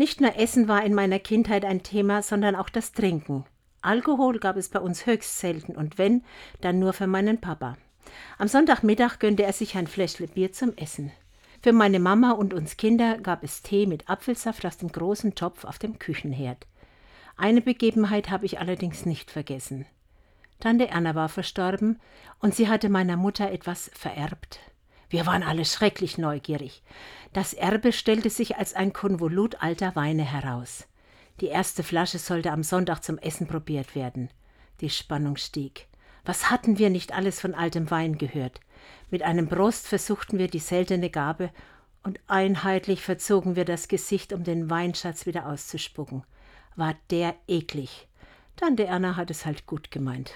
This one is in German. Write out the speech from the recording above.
Nicht nur Essen war in meiner Kindheit ein Thema, sondern auch das Trinken. Alkohol gab es bei uns höchst selten und wenn, dann nur für meinen Papa. Am Sonntagmittag gönnte er sich ein Fläschle Bier zum Essen. Für meine Mama und uns Kinder gab es Tee mit Apfelsaft aus dem großen Topf auf dem Küchenherd. Eine Begebenheit habe ich allerdings nicht vergessen. Tante Erna war verstorben und sie hatte meiner Mutter etwas vererbt. Wir waren alle schrecklich neugierig. Das Erbe stellte sich als ein Konvolut alter Weine heraus. Die erste Flasche sollte am Sonntag zum Essen probiert werden. Die Spannung stieg. Was hatten wir nicht alles von altem Wein gehört? Mit einem Brust versuchten wir die seltene Gabe und einheitlich verzogen wir das Gesicht, um den Weinschatz wieder auszuspucken. War der eklig. Tante Erna hat es halt gut gemeint.